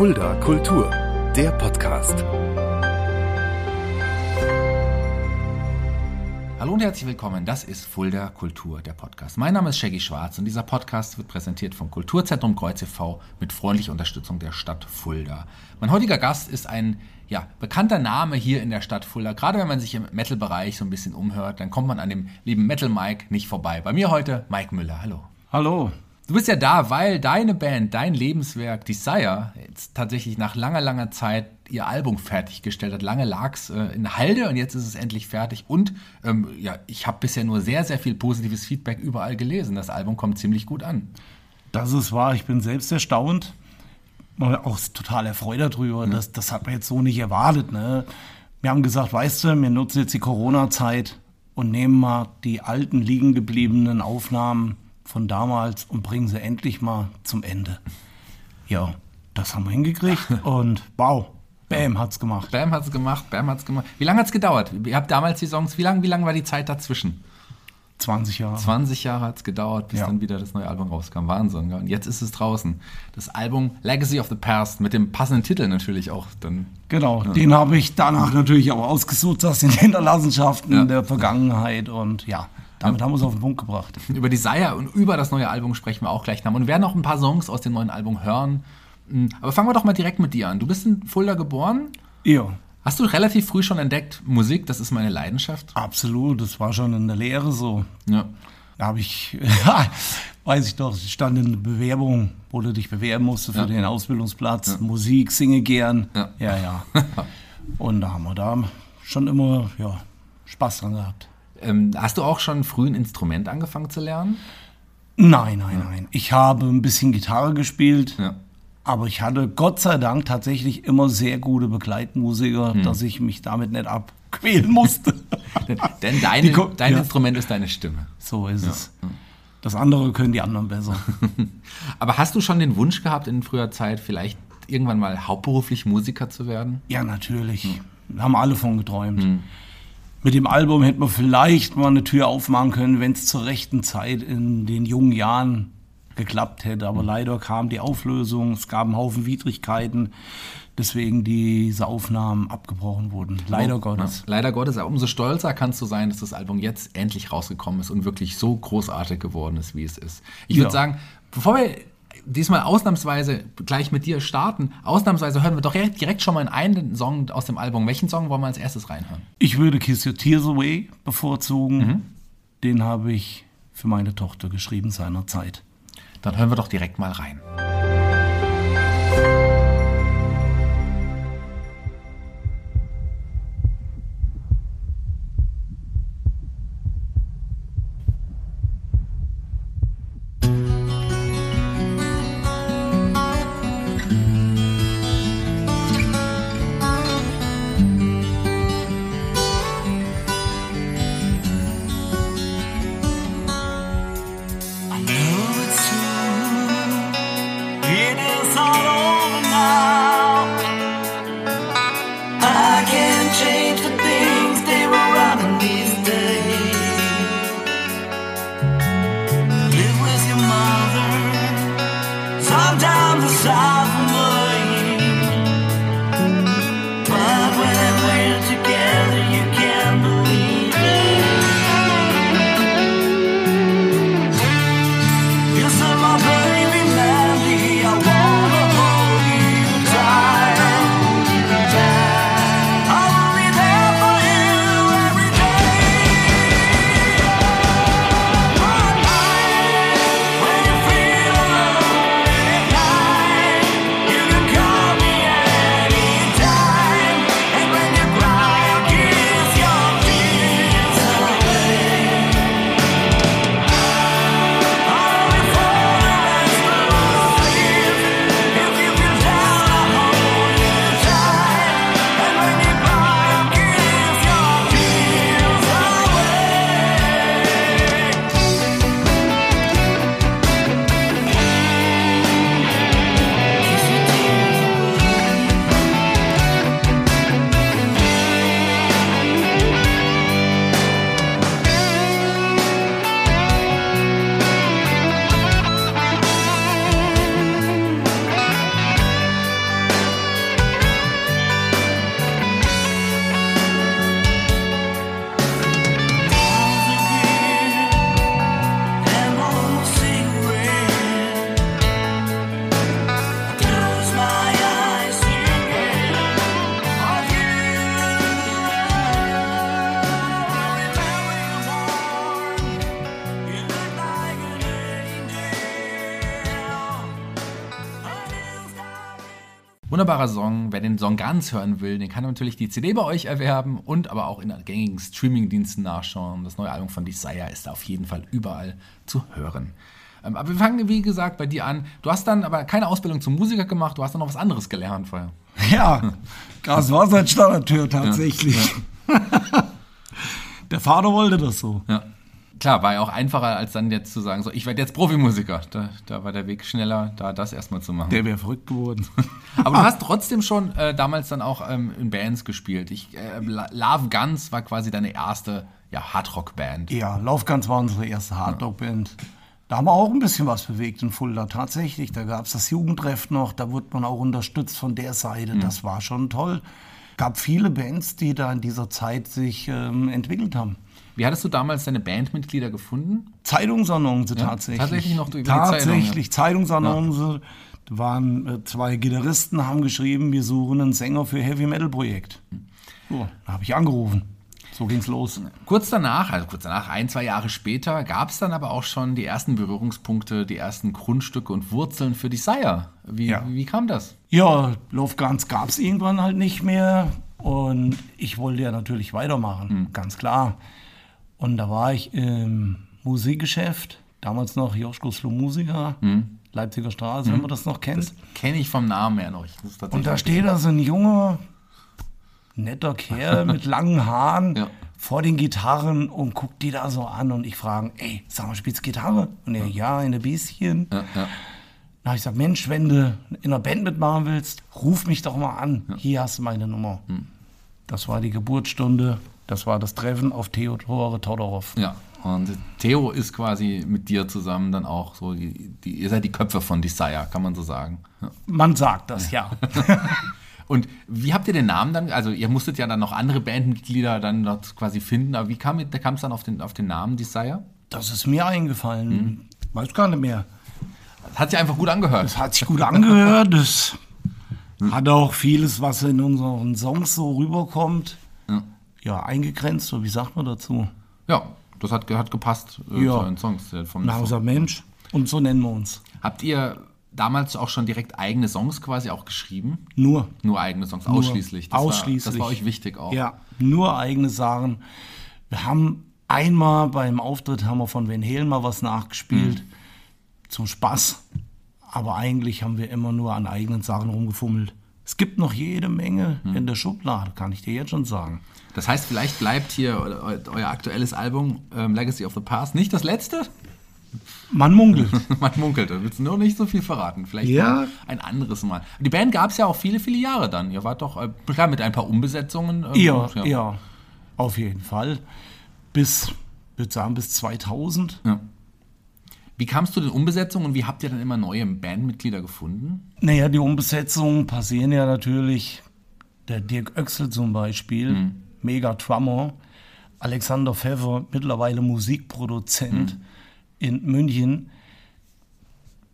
Fulda Kultur, der Podcast. Hallo und herzlich willkommen. Das ist Fulda Kultur, der Podcast. Mein Name ist Shaggy Schwarz und dieser Podcast wird präsentiert vom Kulturzentrum Kreuz e.V. mit freundlicher Unterstützung der Stadt Fulda. Mein heutiger Gast ist ein ja, bekannter Name hier in der Stadt Fulda. Gerade wenn man sich im Metal-Bereich so ein bisschen umhört, dann kommt man an dem lieben Metal Mike nicht vorbei. Bei mir heute Mike Müller. Hallo. Hallo. Du bist ja da, weil deine Band, dein Lebenswerk Desire jetzt tatsächlich nach langer, langer Zeit ihr Album fertiggestellt hat. Lange lag es äh, in Halde und jetzt ist es endlich fertig. Und ähm, ja, ich habe bisher nur sehr, sehr viel positives Feedback überall gelesen. Das Album kommt ziemlich gut an. Das ist wahr. Ich bin selbst erstaunt. Auch total erfreut darüber. Ja. Das, das hat man jetzt so nicht erwartet. Ne? Wir haben gesagt, weißt du, wir nutzen jetzt die Corona-Zeit und nehmen mal die alten liegen gebliebenen Aufnahmen von damals und bringen sie endlich mal zum Ende. Ja, das haben wir hingekriegt und wow, Bam hat's gemacht. Bam hat's gemacht, Bam hat's gemacht. Wie lange hat's gedauert? Ihr habt damals die Songs, wie lange wie lang war die Zeit dazwischen? 20 Jahre. 20 Jahre hat es gedauert, bis ja. dann wieder das neue Album rauskam. Wahnsinn. Und jetzt ist es draußen. Das Album Legacy of the Past mit dem passenden Titel natürlich auch. Dann, genau, ja. den habe ich danach natürlich auch ausgesucht aus den Hinterlassenschaften ja. der Vergangenheit. Und ja, damit haben wir es auf den Punkt gebracht. Über Desire und über das neue Album sprechen wir auch gleich noch. Und werden noch ein paar Songs aus dem neuen Album hören. Hm, aber fangen wir doch mal direkt mit dir an. Du bist in Fulda geboren. Ja. Hast du relativ früh schon entdeckt, Musik, das ist meine Leidenschaft? Absolut, das war schon in der Lehre so. Ja. Da habe ich, weiß ich doch, stand in der Bewerbung, wo du dich bewerben musste für ja. den Ausbildungsplatz. Ja. Musik, singe gern. Ja, ja. ja. Und da haben wir da schon immer ja, Spaß dran gehabt. Ähm, hast du auch schon früh ein Instrument angefangen zu lernen? Nein, nein, nein. Ich habe ein bisschen Gitarre gespielt. Ja. Aber ich hatte Gott sei Dank tatsächlich immer sehr gute Begleitmusiker, hm. dass ich mich damit nicht abquälen musste. Denn deine, dein ja. Instrument ist deine Stimme. So ist ja. es. Das andere können die anderen besser. Aber hast du schon den Wunsch gehabt in früher Zeit, vielleicht irgendwann mal hauptberuflich Musiker zu werden? Ja, natürlich. Hm. Haben alle von geträumt. Hm. Mit dem Album hätte man vielleicht mal eine Tür aufmachen können, wenn es zur rechten Zeit in den jungen Jahren geklappt hätte. Aber mhm. leider kam die Auflösung, es gab einen Haufen Widrigkeiten, deswegen diese Aufnahmen abgebrochen wurden. Leider oh, Gottes. Ja, leider Gottes. Aber umso stolzer kannst du sein, dass das Album jetzt endlich rausgekommen ist und wirklich so großartig geworden ist, wie es ist. Ich würde ja. sagen, bevor wir diesmal ausnahmsweise gleich mit dir starten. Ausnahmsweise hören wir doch direkt schon mal in einen Song aus dem Album. Welchen Song wollen wir als erstes reinhören? Ich würde Kiss Your Tears Away bevorzugen. Mhm. Den habe ich für meine Tochter geschrieben seinerzeit. Dann hören wir doch direkt mal rein. Wunderbarer Song. Wer den Song ganz hören will, den kann natürlich die CD bei euch erwerben und aber auch in gängigen Streamingdiensten nachschauen. Das neue Album von Desire ist auf jeden Fall überall zu hören. Ähm, aber wir fangen, wie gesagt, bei dir an. Du hast dann aber keine Ausbildung zum Musiker gemacht, du hast dann noch was anderes gelernt vorher. Ja, das war sein Standardtür tatsächlich. Ja, ja. Der Vater wollte das so. Ja. Klar, war ja auch einfacher, als dann jetzt zu sagen, so, ich werde jetzt Profimusiker. Da, da war der Weg schneller, da das erstmal zu machen. Der wäre verrückt geworden. Aber du hast trotzdem schon äh, damals dann auch ähm, in Bands gespielt. Ich, äh, Love Guns war quasi deine erste ja, Hardrock-Band. Ja, Love Guns war unsere erste Hardrock-Band. Da haben wir auch ein bisschen was bewegt in Fulda, tatsächlich. Da gab es das Jugendtreff noch, da wurde man auch unterstützt von der Seite. Mhm. Das war schon toll. gab viele Bands, die da in dieser Zeit sich ähm, entwickelt haben. Wie hattest du damals deine Bandmitglieder gefunden? Zeitungsannonce ja, tatsächlich. Tatsächlich noch über Tatsächlich, Zeitung, ja. Zeitungsannonce. Da waren äh, zwei Gitarristen, haben geschrieben, wir suchen einen Sänger für Heavy Metal Projekt. So, da habe ich angerufen. So ging's los. Kurz danach, also kurz danach, ein, zwei Jahre später, gab es dann aber auch schon die ersten Berührungspunkte, die ersten Grundstücke und Wurzeln für Desire. Wie, ja. wie, wie kam das? Ja, Love Guns gab es irgendwann halt nicht mehr. Und ich wollte ja natürlich weitermachen, mhm. ganz klar. Und da war ich im Musikgeschäft, damals noch Joschko Slow Musiker, mhm. Leipziger Straße, mhm. wenn man das noch kennt. Das kenne ich vom Namen her noch. Und da steht da so ein junger, netter Kerl mit langen Haaren ja. vor den Gitarren und guckt die da so an und ich frage, ey, sag mal, spielst du Gitarre? Und er, ja, in der Bieschen. Ja, ja. Na, ich sag, Mensch, wenn du in einer Band mitmachen willst, ruf mich doch mal an. Ja. Hier hast du meine Nummer. Hm. Das war die Geburtsstunde, das war das Treffen auf Theodore Todorov. Ja, und Theo ist quasi mit dir zusammen dann auch so, die, die, ihr seid die Köpfe von Desire, kann man so sagen. Ja. Man sagt das, ja. Und wie habt ihr den Namen dann? Also ihr musstet ja dann noch andere Bandmitglieder dann dort quasi finden, aber wie kam es dann auf den, auf den Namen Desire? Das ist mir eingefallen. Mhm. Weiß gar nicht mehr. Das hat sich einfach gut angehört. Das hat sich gut angehört. Das hat auch vieles, was in unseren Songs so rüberkommt, ja, eingegrenzt. So, wie sagt man dazu? Ja, das hat, hat gepasst äh, ja. zu den Songs. Äh, vom Ein Mensch. Und so nennen wir uns. Habt ihr damals auch schon direkt eigene Songs quasi auch geschrieben? Nur. Nur eigene Songs, nur. ausschließlich. Das ausschließlich. War, das war euch wichtig auch. Ja, nur eigene Sachen. Wir haben einmal beim Auftritt haben wir von Van Halen mal was nachgespielt. Mhm. Zum Spaß. Aber eigentlich haben wir immer nur an eigenen Sachen rumgefummelt. Es gibt noch jede Menge mhm. in der Schublade, kann ich dir jetzt schon sagen. Das heißt, vielleicht bleibt hier euer aktuelles Album ähm, Legacy of the Past nicht das letzte? Man munkelt. Man munkelt, da willst du nur nicht so viel verraten. Vielleicht ja. ein anderes Mal. Die Band gab es ja auch viele, viele Jahre dann. Ihr wart doch, äh, klar, mit ein paar Umbesetzungen. Ähm, ja, ja, ja, auf jeden Fall. Bis, würde sagen, bis 2000. Ja. Wie kamst du den Umbesetzungen und wie habt ihr dann immer neue Bandmitglieder gefunden? Naja, die Umbesetzungen passieren ja natürlich. Der Dirk Oechsel zum Beispiel, mhm. mega Drummer. Alexander Pfeffer, mittlerweile Musikproduzent. Mhm in München,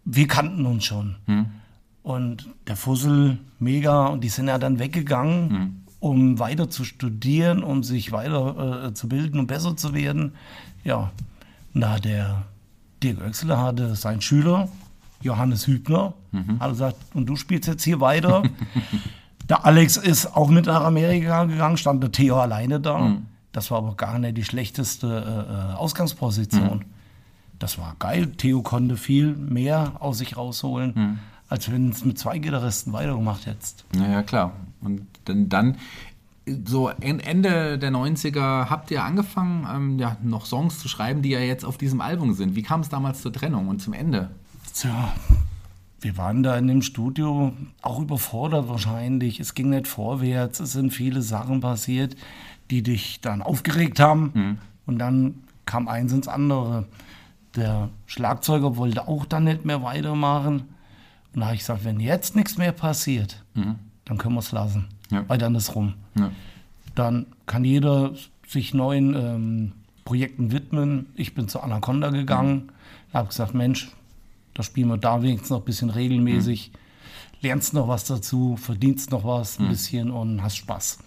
wir kannten uns schon. Hm. Und der Fussel, mega, und die sind ja dann weggegangen, hm. um weiter zu studieren, um sich weiter äh, zu bilden und besser zu werden. Ja, na, der Dirk Oechsler hatte seinen Schüler, Johannes Hübner, mhm. hat gesagt, und du spielst jetzt hier weiter. der Alex ist auch mit nach Amerika gegangen, stand der Theo alleine da. Mhm. Das war aber gar nicht die schlechteste äh, äh Ausgangsposition. Mhm das war geil. Theo konnte viel mehr aus sich rausholen, hm. als wenn es mit zwei Gitarristen weitergemacht hättest. Naja, klar. Und dann, dann so Ende der 90er habt ihr angefangen, ähm, ja, noch Songs zu schreiben, die ja jetzt auf diesem Album sind. Wie kam es damals zur Trennung und zum Ende? Tja, wir waren da in dem Studio auch überfordert wahrscheinlich. Es ging nicht vorwärts. Es sind viele Sachen passiert, die dich dann aufgeregt haben. Mhm. Und dann kam eins ins andere. Der Schlagzeuger wollte auch dann nicht mehr weitermachen. Und da habe ich gesagt, wenn jetzt nichts mehr passiert, mhm. dann können wir es lassen. Ja. Weil dann ist rum. Ja. Dann kann jeder sich neuen ähm, Projekten widmen. Ich bin zu Anaconda gegangen, mhm. habe gesagt, Mensch, da spielen wir da wenigstens noch ein bisschen regelmäßig. Mhm. Lernst noch was dazu, verdienst noch was ein mhm. bisschen und hast Spaß.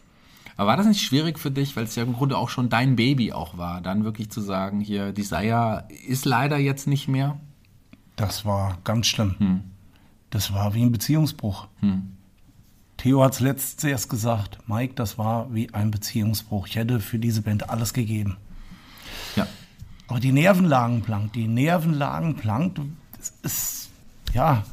Aber war das nicht schwierig für dich, weil es ja im Grunde auch schon dein Baby auch war, dann wirklich zu sagen, hier, Desire ist leider jetzt nicht mehr? Das war ganz schlimm. Hm. Das war wie ein Beziehungsbruch. Hm. Theo hat es letztens erst gesagt, Mike, das war wie ein Beziehungsbruch. Ich hätte für diese Band alles gegeben. Ja. Aber die Nerven lagen blank, die Nerven lagen blank. Das ist, ja,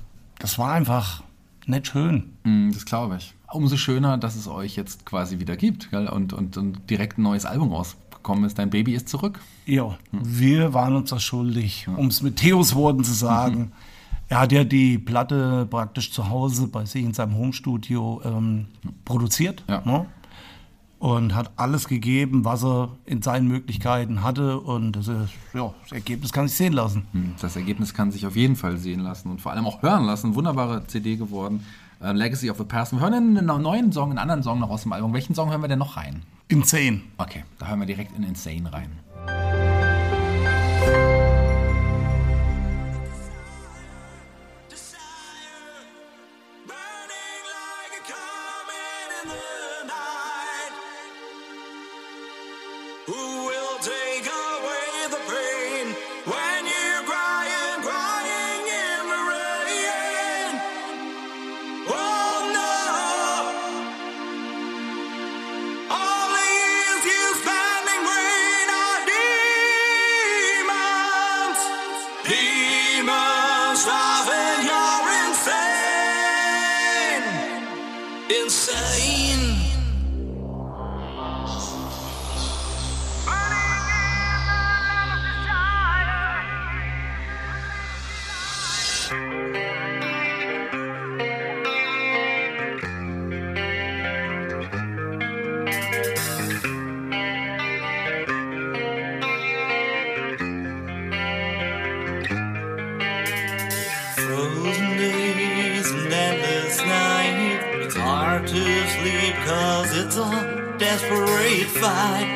das war einfach nicht schön. Mm, Das glaube ich. Umso schöner, dass es euch jetzt quasi wieder gibt gell? Und, und, und direkt ein neues Album rausgekommen ist. Dein Baby ist zurück. Ja, wir waren uns das schuldig, um es mit Theos Worten zu sagen. Er hat ja die Platte praktisch zu Hause bei sich in seinem Homestudio ähm, produziert Ja. ne? und hat alles gegeben, was er in seinen Möglichkeiten hatte. Und das, ist, ja, das Ergebnis kann sich sehen lassen. Hm, Das Ergebnis kann sich auf jeden Fall sehen lassen und vor allem auch hören lassen. Wunderbare CD geworden. Äh, Legacy of the Past. Wir hören einen neuen Song, einen anderen Song noch aus dem Album. Welchen Song hören wir denn noch rein? Insane. Okay, da hören wir direkt in Insane rein. Demons you're insane. Insane. Fight.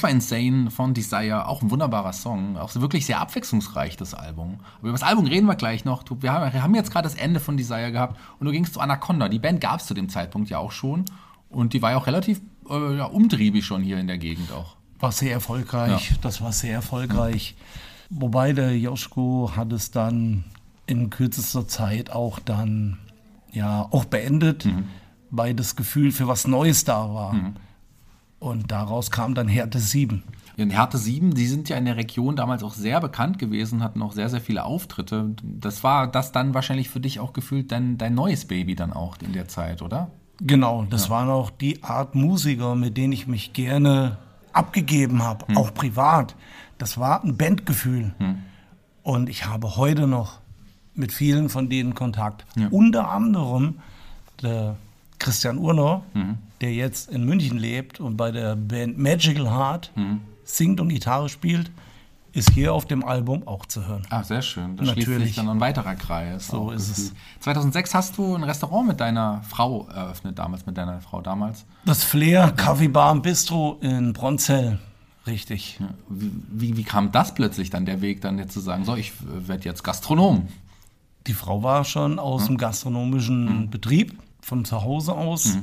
Das war Insane von Desire, auch ein wunderbarer Song, auch wirklich sehr abwechslungsreich, das Album. Aber über das Album reden wir gleich noch. Wir haben, jetzt gerade das Ende von Desire gehabt und du gingst zu Anaconda. Die Band gab es zu dem Zeitpunkt ja auch schon und die war ja auch relativ äh, ja, umtriebig schon hier in der Gegend auch. War sehr erfolgreich. Das war sehr erfolgreich. Wobei der Joschko hat es dann in kürzester Zeit auch dann ja auch beendet, weil das Gefühl für was Neues da war. Und daraus kam dann Härte 7. In Härte 7, die sind ja in der Region damals auch sehr bekannt gewesen, hatten auch sehr, sehr viele Auftritte. Das war das dann wahrscheinlich für dich auch gefühlt dein, dein neues Baby dann auch in der Zeit, oder? Genau, das waren auch die Art Musiker, mit denen ich mich gerne abgegeben habe, auch privat. Das war ein Bandgefühl. Und ich habe heute noch mit vielen von denen Kontakt. Unter anderem der Christian Urner, der jetzt in München lebt und bei der Band Magical Heart singt und Gitarre spielt, ist hier auf dem Album auch zu hören. Ah, sehr schön. Da schließt sich Natürlich. dann ein weiterer Kreis. So ist es. gefühlt. 2006 hast du ein Restaurant mit deiner Frau eröffnet, damals mit deiner Frau damals. Das Flair Kaffee Bar und Bistro in Bronzell. Richtig. Wie, wie, wie kam das plötzlich dann, der Weg dann jetzt zu sagen, so, ich werde jetzt Gastronom? Die Frau war schon aus dem gastronomischen Betrieb, von zu Hause aus,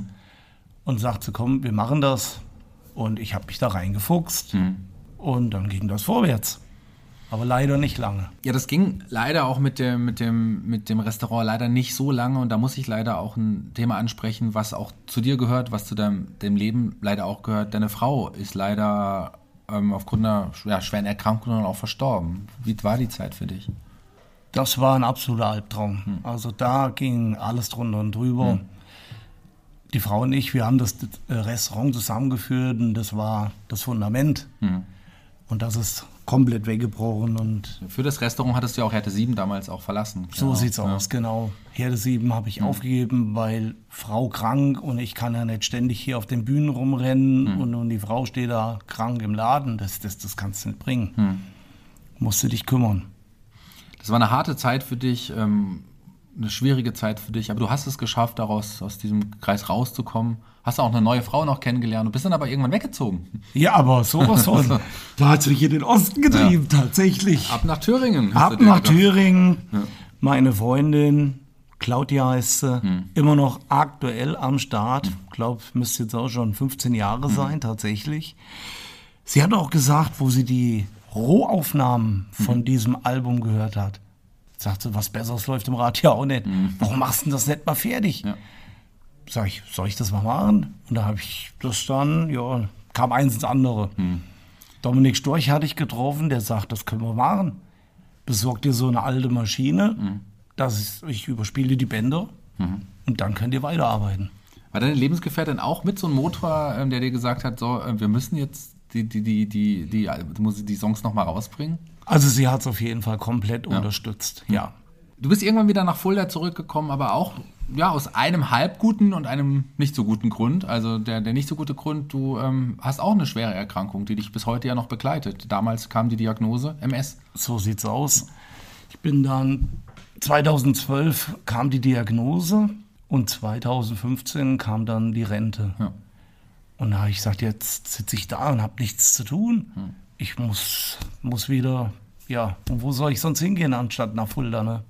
und sagte, komm, wir machen das. Und ich habe mich da reingefuchst. Und dann ging das vorwärts. aber leider nicht lange. Ja, das ging leider auch mit dem, mit, dem, mit dem Restaurant leider nicht so lange und da muss ich leider auch ein Thema ansprechen, was auch zu dir gehört, was zu deinem dem Leben leider auch gehört. Deine Frau ist leider ähm, aufgrund einer ja, schweren Erkrankung dann auch verstorben. Wie war die Zeit für dich? Das war ein absoluter Albtraum. Also da ging alles drunter und drüber. Die Frau und ich, wir haben das Restaurant zusammengeführt und das war das Fundament. Und das ist komplett weggebrochen und Für das Restaurant hattest du ja auch Härte 7 damals auch verlassen. so Genau. sieht's Ja. aus, genau. Herde 7 habe ich aufgegeben, weil Frau krank und ich kann ja nicht ständig hier auf den Bühnen rumrennen und, und die Frau steht da krank im Laden. Das, das, das kannst du nicht bringen. Musst du dich kümmern. Das war eine harte Zeit für dich, ähm, eine schwierige Zeit für dich, aber du hast es geschafft, daraus aus diesem Kreis rauszukommen. Hast auch eine neue Frau noch kennengelernt. Du bist dann aber irgendwann weggezogen. Ja, aber sowas von. da hat sich in den Osten getrieben, tatsächlich. Ab nach Thüringen. hast Ab du nach. Thüringen. Meine Freundin, Claudia heißt sie, immer noch aktuell am Start. Ich glaube, müsste jetzt auch schon 15 Jahre sein, tatsächlich. Sie hat auch gesagt, wo sie die Rohaufnahmen von diesem Album gehört hat. Sagt sie, was Besseres läuft im Radio auch nicht. Warum machst du das nicht mal fertig? Ja. Sag ich, soll ich das mal machen? Und da habe ich das dann, ja, kam eins ins andere. Dominik Storch hatte ich getroffen, der sagt, das können wir machen. Besorg dir so eine alte Maschine, das ist, ich überspiele die Bänder und dann könnt ihr weiterarbeiten. War deine Lebensgefährtin auch mit so einem Motor, ähm, der dir gesagt hat, so, äh, wir müssen jetzt die, die, die, die, die, die, die Songs nochmal rausbringen? Also sie hat es auf jeden Fall komplett unterstützt, ja. Du bist irgendwann wieder nach Fulda zurückgekommen, aber auch ja, aus einem halb guten und einem nicht so guten Grund. Also der, der nicht so gute Grund, du ähm, hast auch eine schwere Erkrankung, die dich bis heute ja noch begleitet. Damals kam die Diagnose MS. So sieht's aus. Ich bin dann 2012 kam die Diagnose und 2015 kam dann die Rente. Ja. Und da habe ich gesagt, jetzt sitze ich da und habe nichts zu tun. Hm. Ich muss, muss wieder, ja, und wo soll ich sonst hingehen, anstatt nach Fulda, ne?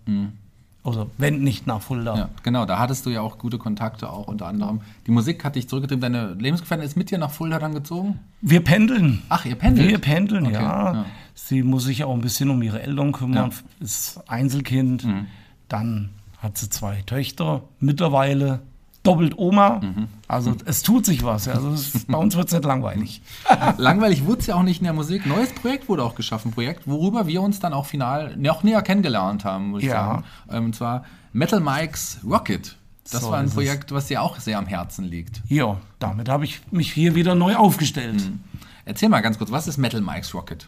Also, wenn nicht nach Fulda. Ja, genau, da hattest du ja auch gute Kontakte, auch unter anderem. Die Musik hat dich zurückgetrieben. Deine Lebensgefährtin ist mit dir nach Fulda dann gezogen? Wir pendeln. Ach, ihr pendelt? Wir pendeln, Okay, ja. ja. Sie muss sich auch ein bisschen um ihre Eltern kümmern, Ja. ist Einzelkind. Mhm. Dann hat sie zwei Töchter, mittlerweile doppelt Oma. Mhm. Also es tut sich was. Also es, bei uns wird es nicht langweilig. Langweilig wurde es ja auch nicht in der Musik. Neues Projekt wurde auch geschaffen, Projekt, worüber wir uns dann auch final noch näher kennengelernt haben, muss ich Ja. sagen. Ähm, und zwar Metal Mike's Rocket. Das So war ein. Projekt, was dir auch sehr am Herzen liegt. Ja, damit habe ich mich hier wieder neu aufgestellt. Mhm. Erzähl mal ganz kurz, was ist Metal Mike's Rocket?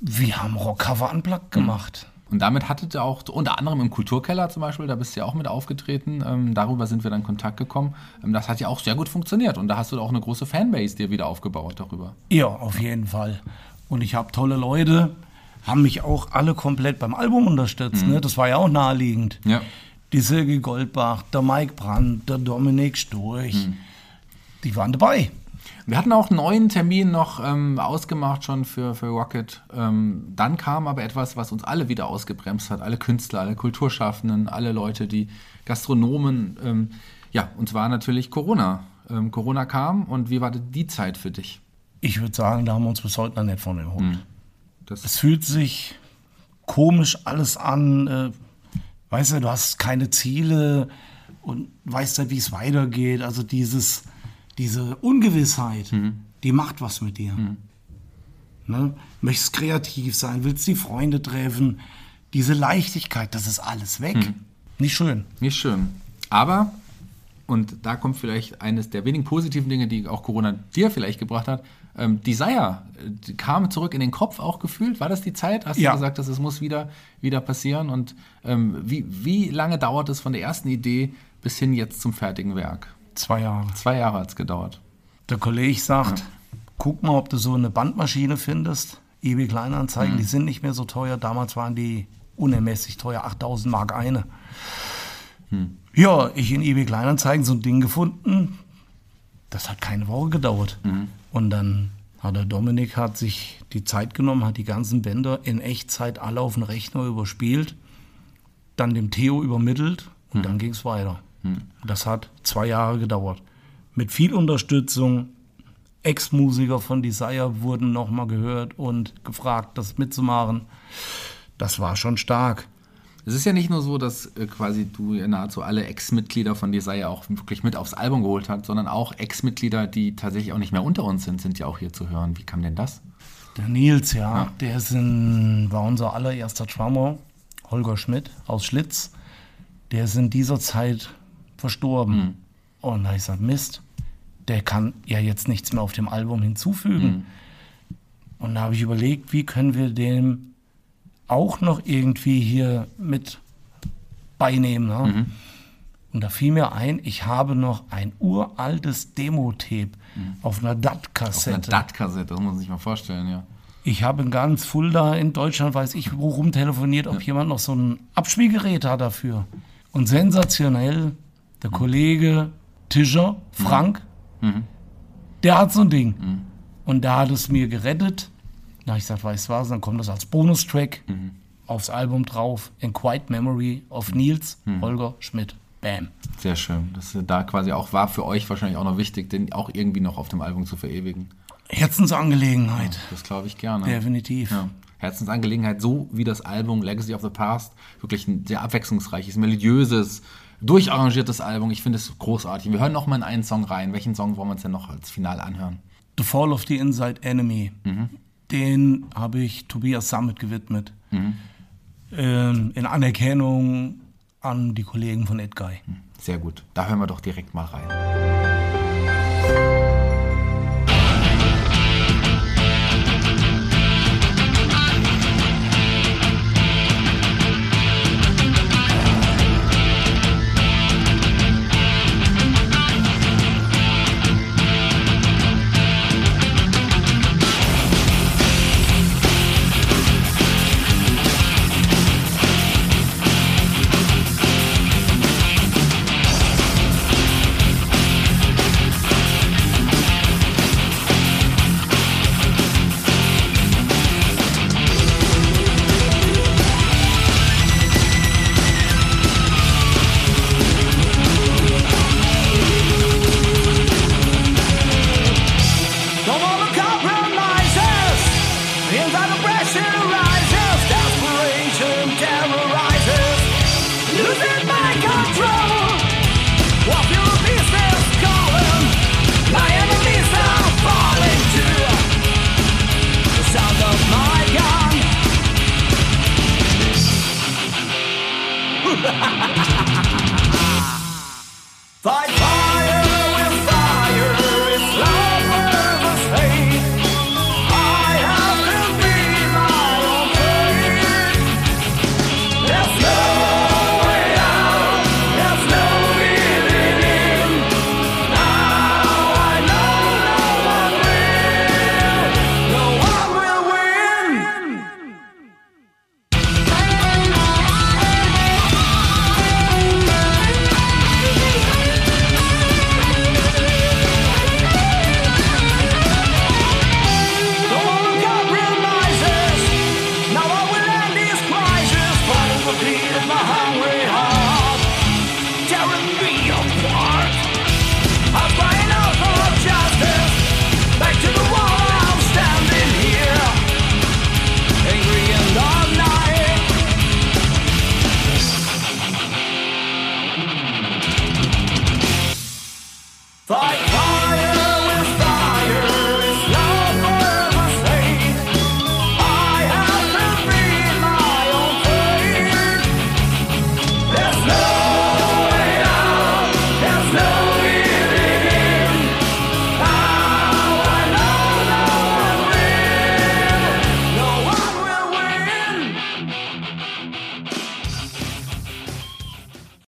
Wir haben Rockcover unplugged gemacht. Und damit hattet ihr auch, unter anderem im Kulturkeller zum Beispiel, da bist du ja auch mit aufgetreten, ähm, darüber sind wir dann in Kontakt gekommen. Ähm, das hat ja auch sehr gut funktioniert und da hast du auch eine große Fanbase dir wieder aufgebaut darüber. Ja, auf jeden Fall. Und ich habe tolle Leute, haben mich auch alle komplett beim Album unterstützt. Ne? Das war ja auch naheliegend. Ja. Die Silke Goldbach, der Mike Brandt, der Dominik Storch, die waren dabei. Wir hatten auch einen neuen Termin noch ähm, ausgemacht schon für, für Rocket. Ähm, dann kam aber etwas, was uns alle wieder ausgebremst hat. Alle Künstler, alle Kulturschaffenden, alle Leute, die Gastronomen. Ähm, ja, und zwar natürlich Corona. Ähm, Corona kam und wie war die Zeit für dich? Ich würde sagen, da haben wir uns bis heute noch nicht von erholt. Das Es fühlt sich komisch alles an. Äh, weißt du, du hast keine Ziele und weißt ja, wie es weitergeht. Also dieses, diese Ungewissheit, die macht was mit dir. Ne? Möchtest kreativ sein, willst die Freunde treffen. Diese Leichtigkeit, das ist alles weg. Nicht schön. Nicht schön. Aber, und da kommt vielleicht eines der wenigen positiven Dinge, die auch Corona dir vielleicht gebracht hat, ähm, Desire äh, die kam zurück in den Kopf auch gefühlt. War das die Zeit? Hast Ja. du gesagt, dass es muss wieder, wieder passieren? Und ähm, wie, wie lange dauert es von der ersten Idee bis hin jetzt zum fertigen Werk? Zwei Jahre. Zwei Jahre hat es gedauert. Der Kollege sagt, guck mal, ob du so eine Bandmaschine findest. eBay Kleinanzeigen, die sind nicht mehr so teuer. Damals waren die unermesslich teuer, 8000 Mark eine. Ja, ich in eBay Kleinanzeigen so ein Ding gefunden. Das hat keine Woche gedauert. Und dann hat der Dominik hat sich die Zeit genommen, hat die ganzen Bänder in Echtzeit alle auf den Rechner überspielt, dann dem Theo übermittelt und dann ging es weiter. Das hat zwei Jahre gedauert. Mit viel Unterstützung, Ex-Musiker von Desire wurden nochmal gehört und gefragt, das mitzumachen. Das war schon stark. Es ist ja nicht nur so, dass äh, quasi du ja nahezu alle Ex-Mitglieder von Desire auch wirklich mit aufs Album geholt hast, sondern auch Ex-Mitglieder, die tatsächlich auch nicht mehr unter uns sind, sind ja auch hier zu hören. Wie kam denn das? Der Nils, ja, der ist in, war unser allererster Drummer, Holger Schmidt aus Schlitz. Der ist in dieser Zeit verstorben. Und da hab ich gesagt, Mist, der kann ja jetzt nichts mehr auf dem Album hinzufügen. Und da habe ich überlegt, wie können wir dem auch noch irgendwie hier mit beinehmen. Ne? Und da fiel mir ein, ich habe noch ein uraltes Demo-Tape auf einer Auf einer DAT-Kassette. DAT-Kassette, das muss man sich mal vorstellen, ja. Ich habe in ganz Fulda in Deutschland, weiß ich, wo rumtelefoniert, ob jemand noch so ein Abspielgerät hat dafür. Und sensationell, der Kollege Tischer, Frank, der hat so ein Ding. Und der hat es mir gerettet. Da habe ich gesagt, weißt du was, dann kommt das als Bonustrack aufs Album drauf. In Quiet Memory of Nils Holger Schmidt. Bam. Sehr schön. Das ist da quasi auch war für euch wahrscheinlich auch noch wichtig, den auch irgendwie noch auf dem Album zu verewigen. Herzensangelegenheit. Das glaube ich gerne. Definitiv. Ja. Herzensangelegenheit, so wie das Album Legacy of the Past, wirklich ein sehr abwechslungsreiches, melodiöses, durcharrangiertes Album. Ich finde es großartig. Wir hören noch mal in einen Song rein. Welchen Song wollen wir uns denn noch als Finale anhören? The Fall of the Inside Enemy. Den habe ich Tobias Summit gewidmet. Ähm, in Anerkennung an die Kollegen von Ed Guy. Sehr gut. Da hören wir doch direkt mal rein.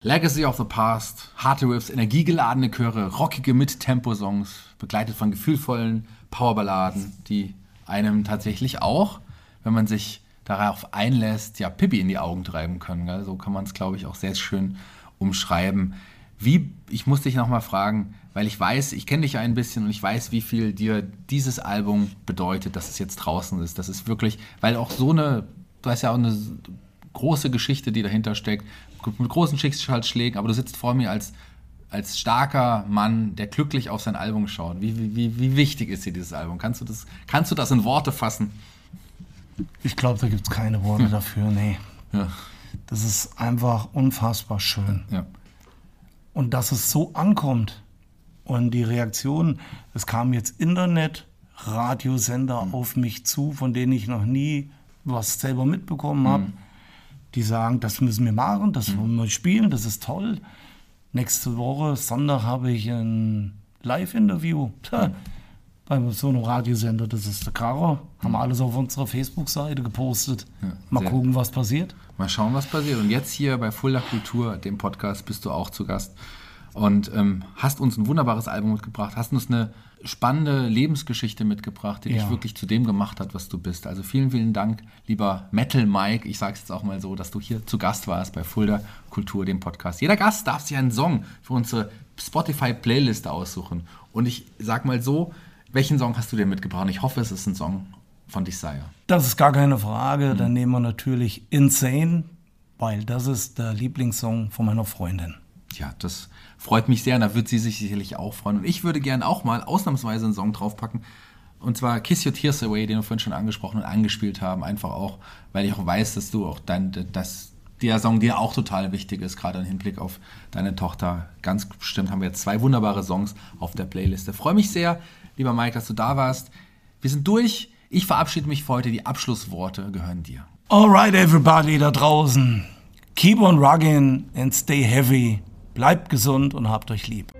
Legacy of the Past, harte Riffs, energiegeladene Chöre, rockige Mit-Tempo-Songs, begleitet von gefühlvollen Powerballaden, die einem tatsächlich auch, wenn man sich darauf einlässt, ja, Pippi in die Augen treiben können. Gell? So kann man es, glaube ich, auch sehr schön umschreiben. Wie, ich muss dich nochmal fragen, weil ich weiß, ich kenne dich ein bisschen und ich weiß, wie viel dir dieses Album bedeutet, dass es jetzt draußen ist. Das ist wirklich, weil auch so eine, du hast ja auch eine große Geschichte, die dahinter steckt, mit großen Schicksalsschlägen, aber du sitzt vor mir als als starker Mann, der glücklich auf sein Album schaut, wie, wie, wie, wichtig ist dir dieses Album? Kannst du das, kannst du das in Worte fassen? Ich glaube, da gibt es keine Worte dafür, nee. Ja. Das ist einfach unfassbar schön. Ja. Und dass es so ankommt und die Reaktion, es kam jetzt Internet, Radiosender Mhm. auf mich zu, von denen ich noch nie was selber mitbekommen habe. Mhm. Die sagen, das müssen wir machen, das wollen wir spielen, das ist toll. Nächste Woche, Sonntag, habe ich ein Live-Interview. Tja, Bei so einem Radiosender, das ist der Kracher. Haben wir alles auf unserer Facebook-Seite gepostet. Mal sehr- gucken, was passiert. Mal schauen, was passiert. Und jetzt hier bei Fulda Kultur, dem Podcast, bist du auch zu Gast und ähm, hast uns ein wunderbares Album mitgebracht, hast uns eine spannende Lebensgeschichte mitgebracht, die dich Ja. wirklich zu dem gemacht hat, was du bist. Also vielen, vielen Dank, lieber Metal Mike. Ich sage es jetzt auch mal so, dass du hier zu Gast warst bei Fulda Kultur, dem Podcast. Jeder Gast darf sich einen Song für unsere Spotify-Playliste aussuchen. Und ich sag mal so, welchen Song hast du dir mitgebracht? Und ich hoffe, es ist ein Song von Desire. Das ist gar keine Frage. Mhm. Dann nehmen wir natürlich Insane, weil das ist der Lieblingssong von meiner Freundin. Ja, das freut mich sehr und da wird sie sich sicherlich auch freuen. Und ich würde gerne auch mal ausnahmsweise einen Song draufpacken. Und zwar Kiss Your Tears Away, den wir vorhin schon angesprochen und angespielt haben. Einfach auch, weil ich auch weiß, dass du auch dein, dass der Song dir auch total wichtig ist, gerade im Hinblick auf deine Tochter. Ganz bestimmt haben wir jetzt zwei wunderbare Songs auf der Playliste. Freue mich sehr, lieber Mike, dass du da warst. Wir sind durch. Ich verabschiede mich für heute. Die Abschlussworte gehören dir. Alright, everybody da draußen. Keep on rugging and stay heavy. Bleibt gesund und habt euch lieb.